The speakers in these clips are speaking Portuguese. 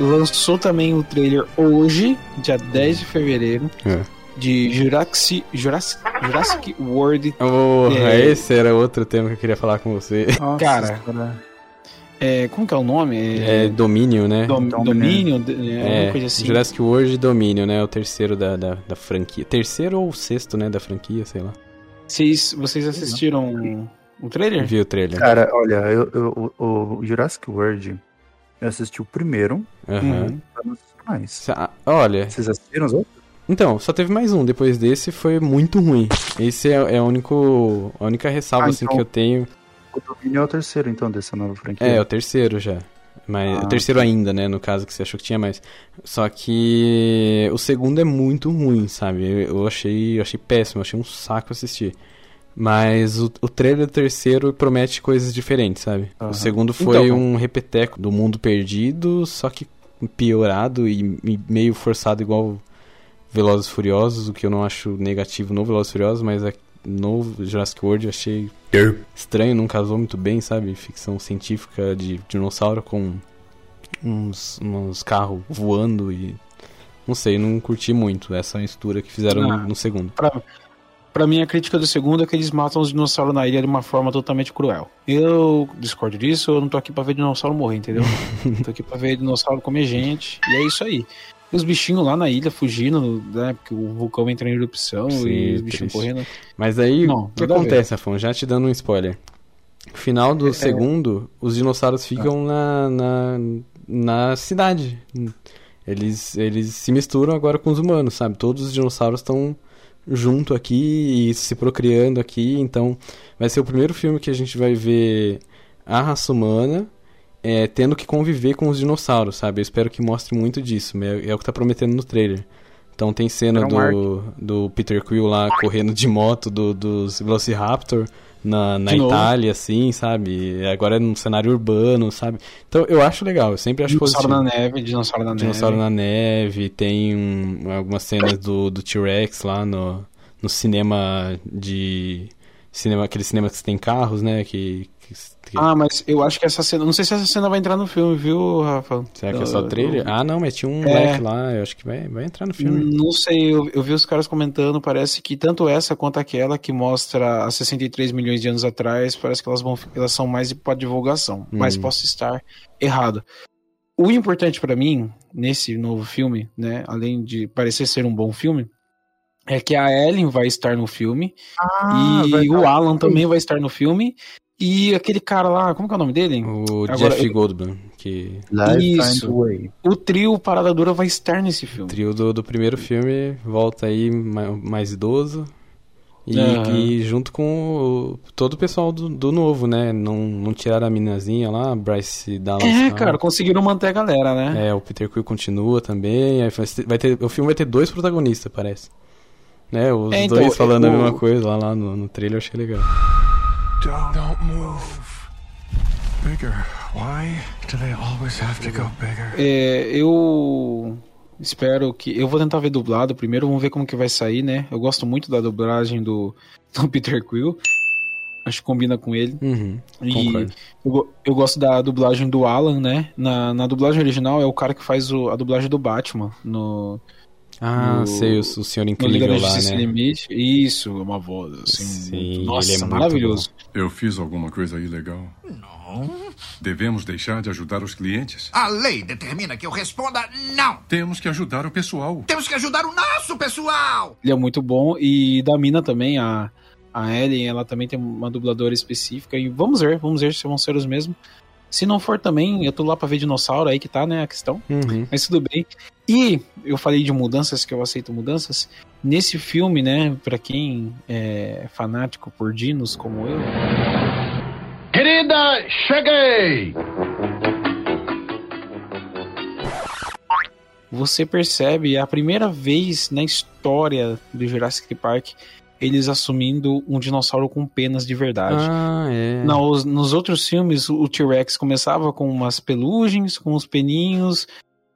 É, lançou também o trailer hoje, dia 10 de fevereiro, É. de Jurassic, Jurassic, Jurassic World. Porra, É. esse era outro tema que eu queria falar com você. Nossa, Cara, cara. É, como que é o nome? É Domínio, né? Dom- Domínio. Domínio, é, É, uma coisa assim. Jurassic World Domínio, né? O terceiro da, da, da franquia. Terceiro ou sexto, né? Da franquia, sei lá. Vocês, vocês assistiram o trailer? Vi o trailer. Cara, olha, eu, eu- o, o Jurassic World, eu assisti o primeiro. Uhum. não assisti mais. Sa- Olha, Vocês assistiram os outros? então, só teve mais um. Depois desse foi muito ruim. Esse é, é o único, a única ressalva Ah, assim, então- que eu tenho. O Domínio é o terceiro, então, dessa nova franquia. É, o terceiro já. Mas, Ah, o terceiro ainda, né? No caso que você achou que tinha mais. Só que o segundo é muito ruim, sabe? Eu, eu achei, eu achei péssimo, eu achei um saco assistir. Mas o, o trailer do terceiro promete coisas diferentes, sabe? Aham. O segundo foi Então. um repeteco do mundo perdido, só que piorado e, e meio forçado igual Velozes e Furiosos, o que eu não acho negativo no Velozes e Furiosos, mas é- no Jurassic World eu achei estranho, não casou muito bem, sabe? Ficção científica de dinossauro com uns, uns carros voando e. Não sei, não curti muito essa mistura que fizeram Ah. no, no segundo. Pra, pra mim, a crítica do segundo é que eles matam os dinossauros na ilha de uma forma totalmente cruel. Eu discordo disso, eu não tô aqui pra ver dinossauro morrer, entendeu? tô aqui pra ver dinossauro comer gente, e é isso aí. E os bichinhos lá na ilha fugindo, né? Porque o vulcão entra em erupção Sim, e os bichinhos triste. correndo. Mas aí, Não, o que acontece, Afon? Já te dando um spoiler. Final É. do segundo, os dinossauros ficam na, na, na cidade. Eles, eles se misturam agora com os humanos, sabe? Todos os dinossauros estão junto aqui e se procriando aqui. Então, vai ser o primeiro filme que a gente vai ver a raça humana é, tendo que conviver com os dinossauros, sabe? Eu espero que mostre muito disso. É, é o que tá prometendo no trailer. Então tem cena do, do Peter Quill lá correndo de moto do, dos Velociraptor na, na. Itália, assim, sabe? Agora é num cenário urbano, sabe? Então eu acho legal, eu sempre acho Dinossauro positivo. na neve, dinossauro na Dinossauro neve. na neve, tem um- algumas cenas do, do T-Rex lá no, no cinema de. Cinema, aquele cinema que tem carros, né? Que, que, que- Ah, mas eu acho que essa cena. Não sei se essa cena vai entrar no filme, viu, Rafa? será que é só trailer? eu- Ah, não, mas tinha um É. moleque lá, eu acho que vai, vai entrar no filme. Não sei, eu, eu vi os caras comentando, parece que tanto essa quanto aquela que mostra há 63 milhões de anos atrás, parece que elas vão elas são mais para divulgação, mas Hum. posso estar errado. O importante pra mim nesse novo filme, né, além de parecer ser um bom filme, é que a Ellen vai estar no filme Ah, e o. Alan também vai estar no filme e aquele cara lá, como que é o nome dele? O Agora, Jeff eu- Goldblum, que Isso. O trio Parada Dura vai estar nesse filme. trio do, do primeiro filme volta aí ma- mais idoso. E, Aham. e junto com o- todo o pessoal do, do novo, né? Não, não tiraram a minazinha lá, a Bryce Dallas. É, Howard. cara, conseguiram manter a galera, né? É, o Peter Quill continua também. aí vai ter- o filme vai ter dois protagonistas, parece. Né, os É, então, dois falando o- a mesma coisa lá, lá no, no trailer, eu achei legal. Don't, don't move. Bigger. Why do they always have to go bigger? É, eu espero que. Eu vou tentar ver dublado primeiro, vamos ver como que vai sair, né? Eu gosto muito da dublagem do, do Peter Quill. Acho que combina com ele. Uhum, E eu, eu gosto da dublagem do Alan, né? Na, na dublagem original é o cara que faz o- a dublagem do Batman no, Ah, no- sei, o, o Senhor Incrível lá, né? Limite. Isso, é uma voz assim. Sim, muito- ele nossa, é maravilhoso. Eu fiz alguma coisa ilegal? Não. Devemos deixar de ajudar os clientes? A lei determina que eu responda não. Temos que ajudar o pessoal. Temos que ajudar o nosso pessoal. Ele é muito bom. E da mina também, a, a Ellen, ela também tem uma dubladora específica. E vamos ver, vamos ver se vão ser os mesmos. Se não for também, eu tô lá pra ver dinossauro, aí que tá, né, a questão. Uhum. Mas tudo bem. E eu falei de mudanças, que eu aceito mudanças. Nesse filme, né, pra quem é fanático por dinos como eu, Querida, cheguei! você percebe é a primeira vez na história do Jurassic Park eles assumindo um dinossauro com penas de verdade. Ah, é. Nos, nos outros filmes, o T-Rex começava com umas pelugens, com uns peninhos,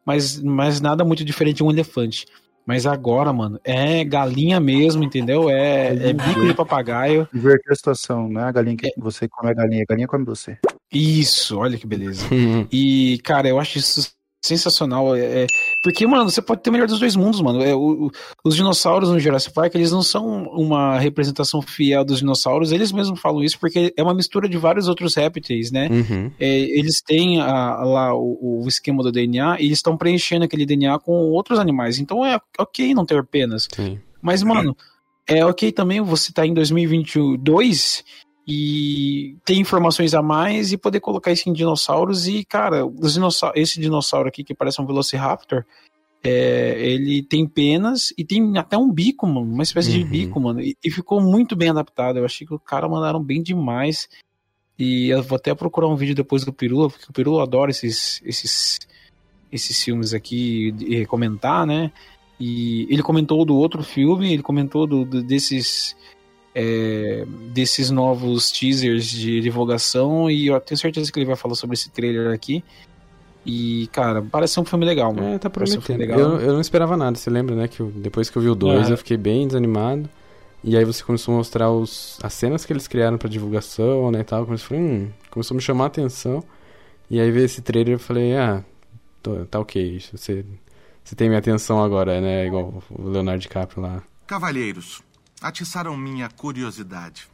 mas, mas nada muito diferente de um elefante. Mas agora, mano, é galinha mesmo, entendeu? É, é bico de papagaio. Inverter a situação, não é a galinha que você come a galinha, a galinha come você. Isso, olha que beleza. E, cara, eu acho isso sensacional. É, é- porque, mano, você pode ter o melhor dos dois mundos, mano. É, o- o- os dinossauros no Jurassic Park, eles não são uma representação fiel dos dinossauros, eles mesmos falam isso porque é uma mistura de vários outros répteis, né? Uhum. É, eles têm a- lá o, o esquema do DNA e eles estão preenchendo aquele DNA com outros animais. Então é ok não ter penas. Sim. Mas, mano, é ok também você tá em 2022 e ter informações a mais e poder colocar isso em dinossauros. E, cara, os dinossau esse dinossauro aqui que parece um Velociraptor, é, ele tem penas e tem até um bico, mano, uma espécie de Uhum. bico, mano. E, e ficou muito bem adaptado. Eu achei que o cara mandaram bem demais. E eu vou até procurar um vídeo depois do Pirula, porque o Pirula adora esses, esses, esses filmes aqui e comentar, né? E ele comentou do outro filme, ele comentou do, do- desses é, desses novos teasers de divulgação e eu tenho certeza que ele vai falar sobre esse trailer aqui. E, cara, parece um filme legal, mano. É, tá um prometendo. legal. Eu, eu não esperava nada, você lembra, né? Que eu- depois que eu vi o 2, Ah. eu fiquei bem desanimado. E aí você começou a mostrar os, as cenas que eles criaram pra divulgação, né, e tal. Começou, hum, começou a me chamar a atenção. E aí ver esse trailer eu falei, ah, tô- tá ok, você, você tem minha atenção agora, né? Igual o Leonardo DiCaprio lá. Cavalheiros, atiçaram minha curiosidade.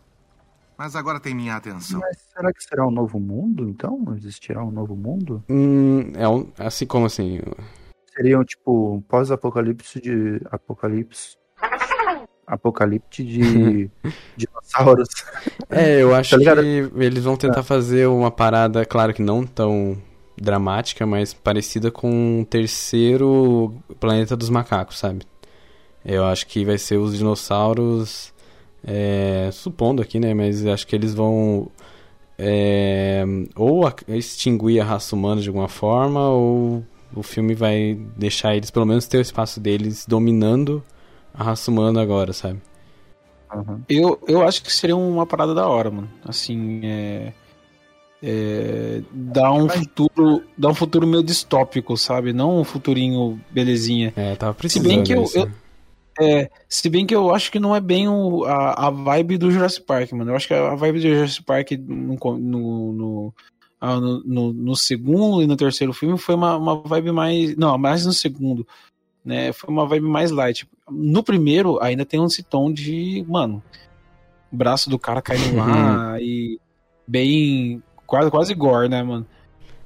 Mas agora tem minha atenção. Mas será que será um novo mundo, então? Existirá um novo mundo? Hum, é um, assim como assim. Seria um tipo um pós-apocalipse de. Apocalipse. Apocalipse de dinossauros. É, eu acho Tá que eles vão tentar fazer uma parada, claro que não tão dramática, mas parecida com o terceiro planeta dos macacos, sabe? Eu acho que vai ser os dinossauros, é, supondo aqui, né? Mas acho que eles vão é, ou a- extinguir a raça humana de alguma forma, ou o filme vai deixar eles pelo menos ter o espaço deles dominando a raça humana agora, sabe? Aham. Eu, eu acho que seria uma parada da hora, mano. Assim, é. é dá um futuro. Dá um futuro meio distópico, sabe? Não um futurinho belezinha. É, tava Se precisando bem que eu, eu- né? É, se bem que eu acho que não é bem o- a, a vibe do Jurassic Park, mano. Eu acho que a vibe do Jurassic Park no, no, no, no, no- no segundo e no terceiro filme foi uma, uma vibe mais. Não, mais no segundo. Né, foi uma vibe mais light. No primeiro, ainda tem esse tom de. Mano, braço do cara caindo lá e. Bem. Quase, quase gore, né, mano?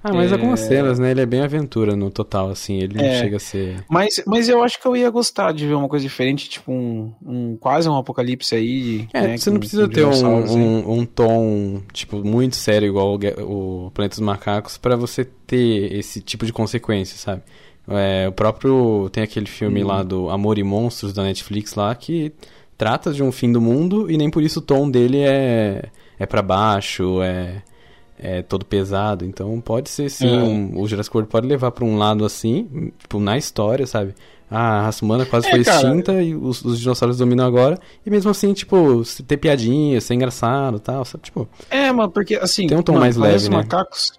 Ah, mas É. algumas cenas, né? Ele é bem aventura no total, assim. Ele não É. chega a ser. Mas, mas eu acho que eu ia gostar de ver uma coisa diferente, tipo um, um quase um apocalipse aí. É, né, você não precisa ter um, um, um tom, tipo, muito sério igual o, o Planeta dos Macacos pra você ter esse tipo de consequência, sabe? É, o próprio. Tem aquele filme Hum. lá do Amor e Monstros da Netflix lá que trata de um fim do mundo e nem por isso o tom dele é, é para baixo, é, é todo pesado. Então pode ser sim, É. um- o Jurassic World pode levar pra um lado assim, tipo, na história, sabe? Ah, a raça humana quase É, foi cara. extinta e os, os dinossauros dominam agora. E mesmo assim, tipo, ter piadinha, ser engraçado e tal, sabe? Tipo, É, mano, porque assim. Tem um tom mano, mais leve, né? Macacos.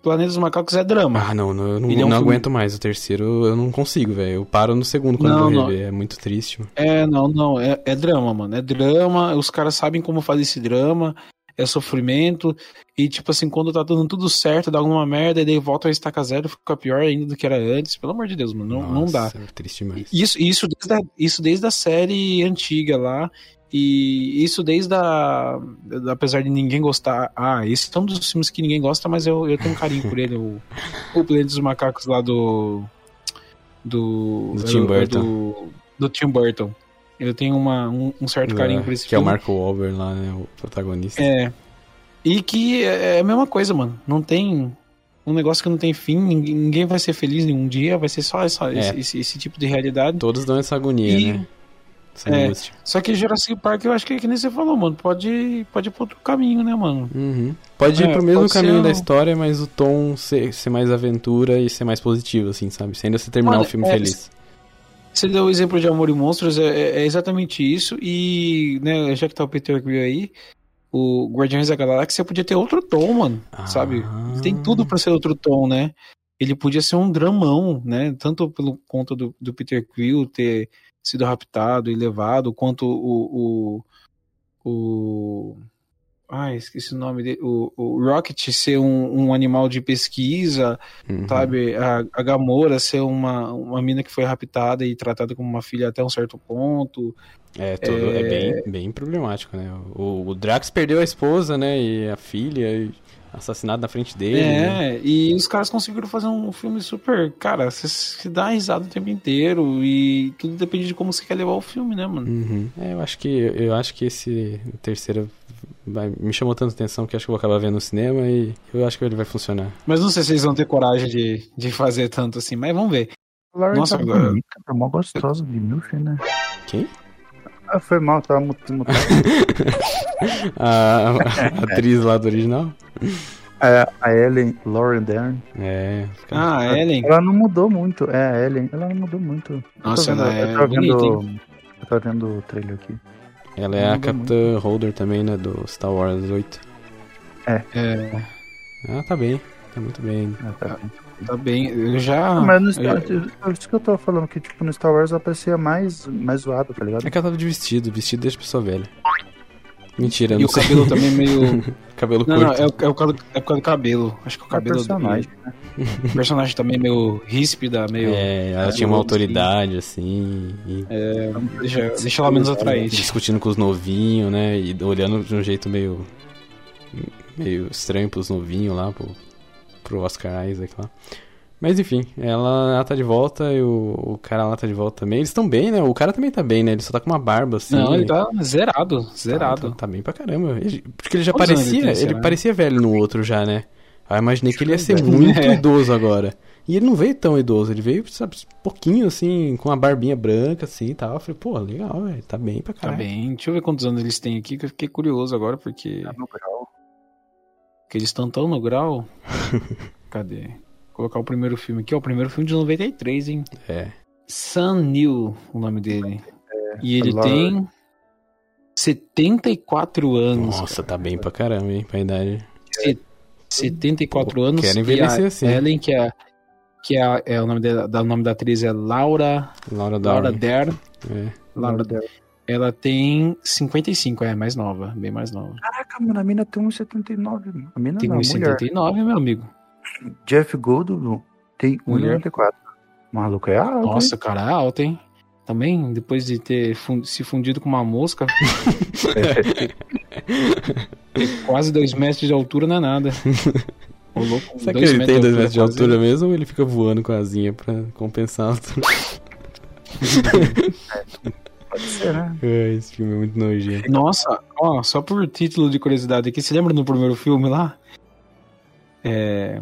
Planeta dos Macacos é drama. ah, não, não eu não, é um não aguento mais. O terceiro eu não consigo, velho. Eu paro no segundo quando Não, não. rever. É muito triste, mano. É, não, não. É, é drama, mano. É drama. Os caras sabem como fazer esse drama. É sofrimento. E, tipo assim, quando tá dando tudo certo, dá alguma merda, e daí volta a estaca zero, fica pior ainda do que era antes. Pelo amor de Deus, mano. Não, não dá. Nossa, É triste demais. Isso, isso, desde a, isso desde a série antiga lá. E isso desde a. Apesar de ninguém gostar. Ah, esse é um dos filmes que ninguém gosta, mas eu, eu tenho um carinho por ele. O, o Planeta dos Macacos lá do. Do. Do Tim Burton. Do, do Tim Burton. Eu tenho uma, um, um certo carinho É, por esse que é o filme. Marco Wahlberg lá, né? O protagonista. É. E que é a mesma coisa, mano. Não tem. Um negócio que não tem fim, ninguém, ninguém vai ser feliz nenhum dia, vai ser só essa, É. esse, esse, esse tipo de realidade. Todos dão essa agonia, E- né? Essa É. angústia. Só que Jurassic Park eu acho que é que nem você falou, mano. Pode, pode ir pro outro caminho, né, mano? Uhum. Pode ir É, pro mesmo caminho da história, mas o tom ser, ser mais aventura e ser mais positivo, assim, sabe? Sem ainda você terminar Mano, o filme é, feliz. Você deu o exemplo de Amor e Monstros, é, é- é exatamente isso. E, né, já que tá o Peter Quill aí, o Guardiões da Galáxia podia ter outro tom, mano. Sabe? Ah. Tem tudo pra ser outro tom, né? Ele podia ser um dramão, né? Tanto pelo conta do, do Peter Quill ter sido raptado e levado, quanto o, o, o, Ai, esqueci o nome dele. O, o Rocket ser um, um animal de pesquisa, Uhum. sabe? A, a Gamora ser uma, uma mina que foi raptada e tratada como uma filha até um certo ponto. É, tudo, é... bem, bem problemático, né? O, o Drax perdeu a esposa, né? E a filha, e assassinado na frente dele. né? É, e os caras conseguiram fazer um filme super. Cara, você se dá risada o tempo inteiro e tudo depende de como você quer levar o filme, né, mano? Uhum. É, eu acho que eu acho que esse terceiro vai, me chamou tanta atenção que acho que eu vou acabar vendo no cinema e eu acho que ele vai funcionar. Mas não sei se eles vão ter coragem de, de fazer tanto assim, mas vamos ver. Lauren Nossa, tá agora- bonita, tá mó gostosa de milf, né? Quem? Ah, foi mal, tava mut- mutado. A, a atriz lá do original? É, a Ellen Lauren Dern. É. Ah, a Ellen. Ela não mudou muito. É, a Ellen, ela não mudou muito. Eu Nossa, vendo- ela é eu tô vendo, bonita, Eu tô vendo o trailer aqui. Ela é a Capitã Holder também, né? Do Star Wars 8. É, Ah, tá bem. Tá muito bem. Ah, tá. tá bem. Eu já. Mas no eu- Star, por isso que eu tô falando que, tipo, no Star Wars ela parecia mais, mais zoado, tá ligado? É que ela tava de vestido. Vestido deixa a pessoa velha. Mentira, E não o sei. cabelo também meio. cabelo Não, não, curto. é o, é o é por causa do cabelo. Acho que o É cabelo. personagem, né? O personagem também meio ríspida, meio. É, ela É, tinha uma eu- autoridade, assim. E Deixa, deixa ela menos atraente. discutindo com os novinhos, né? E olhando de um jeito meio. meio estranho pros novinhos lá, pro, pro Oscar Isaac lá. Mas enfim, ela, ela tá de volta e o, o cara lá tá de volta também. Eles estão bem, né? O cara também tá bem, né? Ele só tá com uma barba assim. Não, ele tá zerado. Tá- Zerado. Tá, tá bem pra caramba. Ele- porque ele já Quantos parecia. ele Ele, parecia velho no outro já, né? Aí eu imaginei que ele ia ser É. muito É. idoso agora. E ele não veio tão idoso, ele veio, sabe, pouquinho assim, com a barbinha branca assim e tal. Eu falei, pô, legal, velho, tá bem pra Tá caralho. bem. Deixa eu ver quantos anos eles têm aqui, que eu fiquei curioso agora, porque. Tá no grau. Que eles estão tão no grau. Cadê? Vou colocar o primeiro filme aqui, ó. O primeiro filme de 93, hein? É. Sun New, o nome dele. e ele Lord. tem 74 anos. Nossa, tá bem pra caramba, hein, pra idade. 74 Pô, anos. quero envelhecer assim. Ellen, que é, que é, é o nome da, da- o nome da atriz é Laura, Laura Laura Dern. Dern. É. Laura Dern. Ela tem 55, é mais nova, bem mais nova. Caraca, mano, a mina tem 1,79. mano. A mina Tem não, a mulher. 1,79, meu amigo. Jeff Goldblum tem Mulher. 1,94. Maluco é alto, Nossa, cara, é alta, hein? Também, depois de ter fun- se fundido com uma mosca, quase 2 metros de altura não é nada. Ô, louco, Será que ele tem 2 metros de quase- altura mesmo ou ele fica voando com a asinha pra compensar a altura? Pode ser, né? Ai, Esse filme é muito nojento. Nossa, ó, só por título de curiosidade aqui, você lembra no primeiro filme lá? É,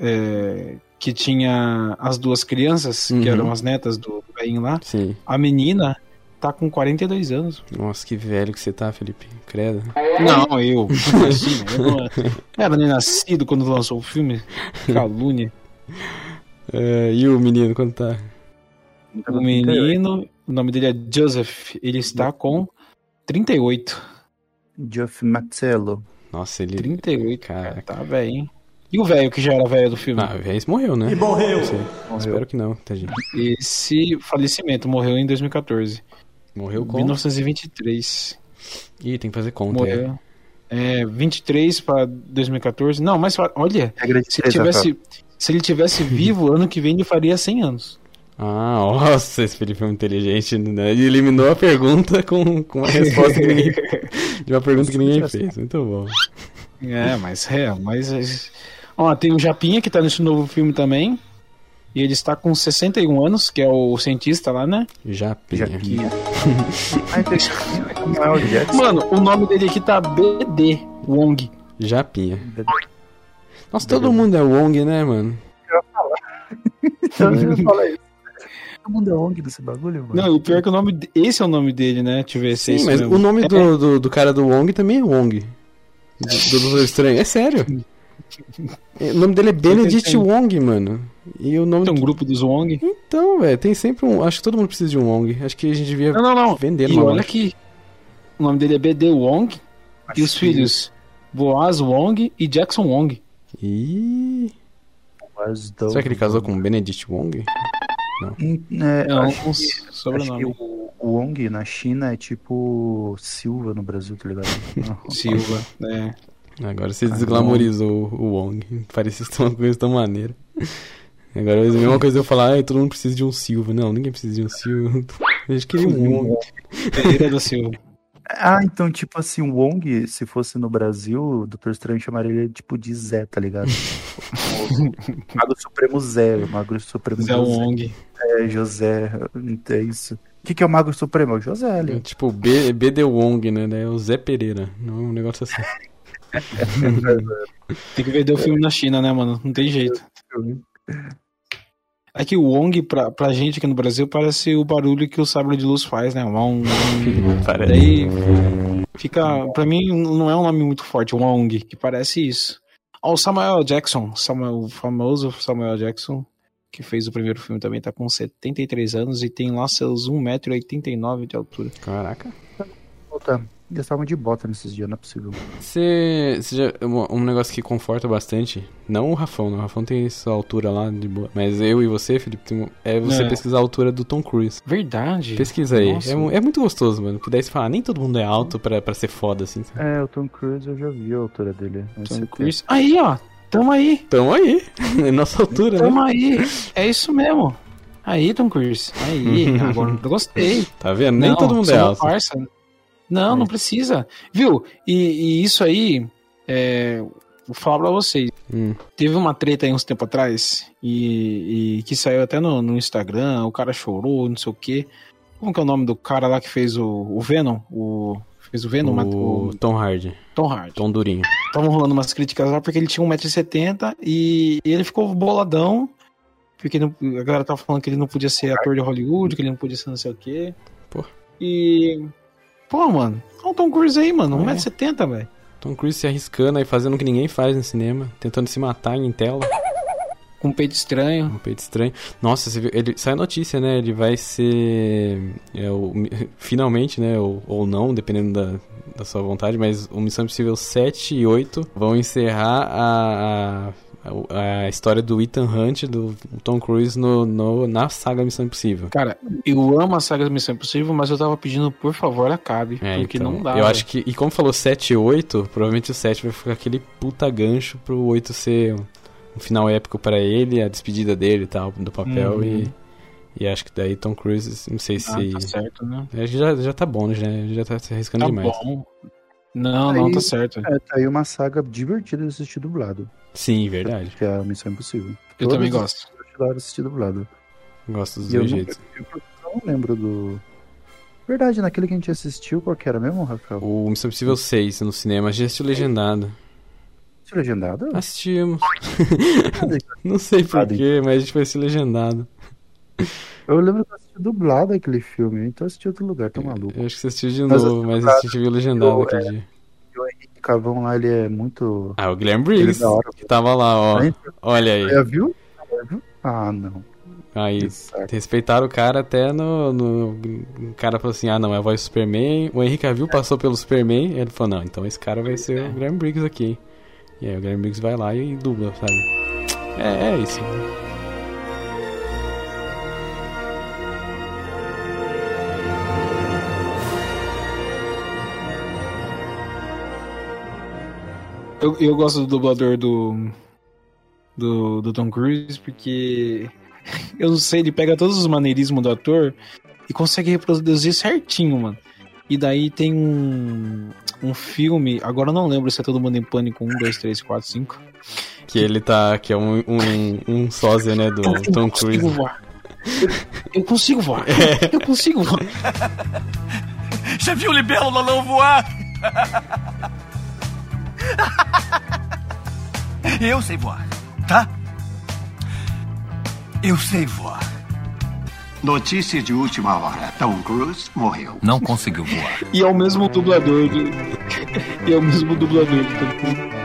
é, que tinha as duas crianças, Uhum. que eram as netas do velhinho lá. Sim. A menina tá com 42 anos. Nossa, que velho que você tá, Felipe. Credo. Não, eu. Imagina, eu não não era nem nascido quando lançou o filme. Calúnia. É, e o menino, quando tá? O menino, o nome dele é Joseph, ele está com 38. Jeff Mazzello. Nossa, ele. 38, cara, tá velho, hein? E o velho que já era velho do filme? Ah, o Reis morreu, né? E morreu! Espero que não, tá, gente? Esse falecimento morreu em 2014. Morreu com. 1923. Ih, tem que fazer conta aí. Morreu. É, 23 para 2014. Não, mas olha, de se tivesse, se ele tivesse vivo, ano que vem ele faria 100 anos. Ah, nossa, esse Felipe é muito inteligente, né? Ele eliminou a pergunta com, com uma resposta que ninguém. de uma pergunta que ninguém fez. Muito bom. É, mas é, mas. Ó, tem o Japinha que tá nesse novo filme também. E ele está com 61 anos, que é o cientista lá, né? Japinha. Samuel Jackson. Mano, o nome dele aqui tá BD Wong. Japinha. Nossa, todo mundo é Wong, né, mano? Eu ia falar isso. Todo mundo é ONG desse bagulho, mano. Não, o pior é que o nome. de- Esse é o nome dele, né? Deixa eu ver se é Sim, mas mesmo. o nome É, do, do, do cara do Wong também é Wong. Do, do Doutor Estranho. É sério. É, O nome dele é Benedict. Wong, mano. E o nome. Tem um grupo dos Wong. Então, velho, tem sempre um. Acho que todo mundo precisa de um Wong. Acho que a gente devia Não, não, não. vender E olha aqui. O nome dele é BD Wong. E os Acho que filhos Boaz Wong e Jackson Wong. The- Será que ele casou com Benedict Wong? Hum, é, Não, acho com que- Acho que sobrenome. o, o Wong na China é tipo Silva no Brasil, tá ligado? Silva, né? Agora você desglamorizou o Wong. Parecia ser uma coisa tão maneira. Agora é a mesma coisa eu falar, ai, todo mundo precisa de um Silva. Não, ninguém precisa de um Silva. A gente queria um Wong. Pereira da Silva. Ah, então, tipo assim, o Wong, se fosse no Brasil, o Doutor Estranho chamaria ele tipo de Zé, tá ligado? o Mago Supremo Zé, o Mago Supremo Zé José, Wong. é, José, é isso. O que, que é o Mago Supremo? É o José É ali. tipo B, BD Wong, né? É o Zé Pereira. Não é um negócio assim. Tem que vender o filme na China, né, mano? Não tem jeito. É que o Wong, pra, pra gente aqui no Brasil, parece o barulho que o sabre de luz faz, né? Wong. Parece. Daí fica. Pra mim, não é um nome muito forte, Wong, que parece isso. Ó, o Samuel Jackson, Samuel, o famoso Samuel Jackson, que fez o primeiro filme também, tá com 73 anos e tem lá seus 1,89m de altura. Caraca. Puta, eles estavam de bota nesses dias, não é possível. Você, você já, um, um negócio que conforta bastante, não o Rafão, não, o Rafão tem essa altura lá de boa, mas eu e você, Felipe, tem- é você É. pesquisar a altura do Tom Cruise. Verdade. Pesquisa aí, é, é muito gostoso, mano, que daí você fala, nem todo mundo é alto pra, pra ser foda, assim. sabe? É, o Tom Cruise eu já vi a altura dele. é Tom 70. Cruise. Aí, ó. Tamo aí. Tamo aí, é nossa altura, Tamo né? aí. É isso mesmo. Aí, Tom Cruise. Aí, agora eu gostei. Tá vendo? Nem Não, todo mundo é alto. Parça. Não, não precisa. Viu? E, e isso aí, é, vou falar pra vocês. Hum. Teve uma treta aí uns tempo atrás e, e que saiu até no, no Instagram. O cara chorou, não sei o quê. Como que é o nome do cara lá que fez o, o Venom? O, fez o Venom? O O, Tom Hardy, Tom Hardy. Tom Durinho. Estavam rolando umas críticas lá porque ele tinha 1,70m e ele ficou boladão. Porque não- a galera tava falando que ele não podia ser ator de Hollywood, que ele não podia ser não sei o quê. Pô. E. Pô, mano, olha o Tom Cruise aí, mano. É. 1,70m, velho. Tom Cruise se arriscando aí, fazendo o que ninguém faz no cinema, tentando se matar em tela. Com peito estranho. Um peito estranho. Nossa, você viu, ele sai a notícia, né? Ele vai ser. é, o- finalmente, né? Ou, ou não, dependendo da, da sua vontade, mas o Missão Impossível 7 e 8 vão encerrar a, a, a história do Ethan Hunt, do Tom Cruise, no, no- na saga Missão Impossível. Cara, eu amo a saga Missão Impossível, mas eu tava pedindo, por favor, acabe. É, porque então, não dá. Eu velho. acho que. E como falou 7 e 8, provavelmente o 7 vai ficar aquele puta gancho pro 8 ser um, final épico pra ele, a despedida dele e tal, do papel. Uhum. E, e acho que daí Tom Cruise, não sei Ah, se. tá certo, né? Que já, já tá bom, né? Já, já tá se arriscando Tá demais. bom. Não, não, Aí- tá certo. É, tá aí uma saga divertida de assistir dublado, Sim, verdade. que é a Missão Impossível. Eu Todas também gosto. Eu assistir dublado. Gosto dos E eu dois não, jeitos. eu não lembro do... Verdade, naquele que a gente assistiu, qual que era mesmo, Rafael? O Missão Impossível 6 no cinema, a gente assistiu legendado. Assistiu legendado? Assistimos. não sei porquê, mas a gente foi assistir legendado. Eu lembro que eu assisti dublado aquele filme, então eu assisti outro lugar, tá maluco. Eu acho que você assistiu de Mas novo, mas a gente viu legendado aquele é. dia. E o Henrique Cavão lá, ele é muito... Ah, o Guilherme é Briggs, da hora. que tava lá, ó. Olha aí. Já viu? Ah, não. Aí, saco. respeitaram o cara até no, no. O cara falou assim: ah, não, é a voz do Superman. O Henrique Cavill passou pelo Superman. Ele falou: não, então esse cara vai ser o Guilherme Briggs aqui. E aí o Guilherme Briggs vai lá e dubla, sabe? É, é isso. Eu, eu gosto do dublador do, do, do Tom Cruise porque eu não sei, ele pega todos os maneirismos do ator e consegue reproduzir certinho, mano. E daí tem um, um filme, agora eu não lembro se é Todo Mundo em Pânico 1, 2, 3, 4, 5. Que ele tá. Que é um, um, um sósia, né, do Eu Tom consigo Cruise. voar. Eu, eu consigo voar. Eu consigo voar. Já viu o libelo não voar? Eu sei voar, tá? Eu sei voar. Notícia de última hora: Tom Cruise morreu. Não conseguiu voar. E é o mesmo dublador do. E é o mesmo dublador do Tom Cruise.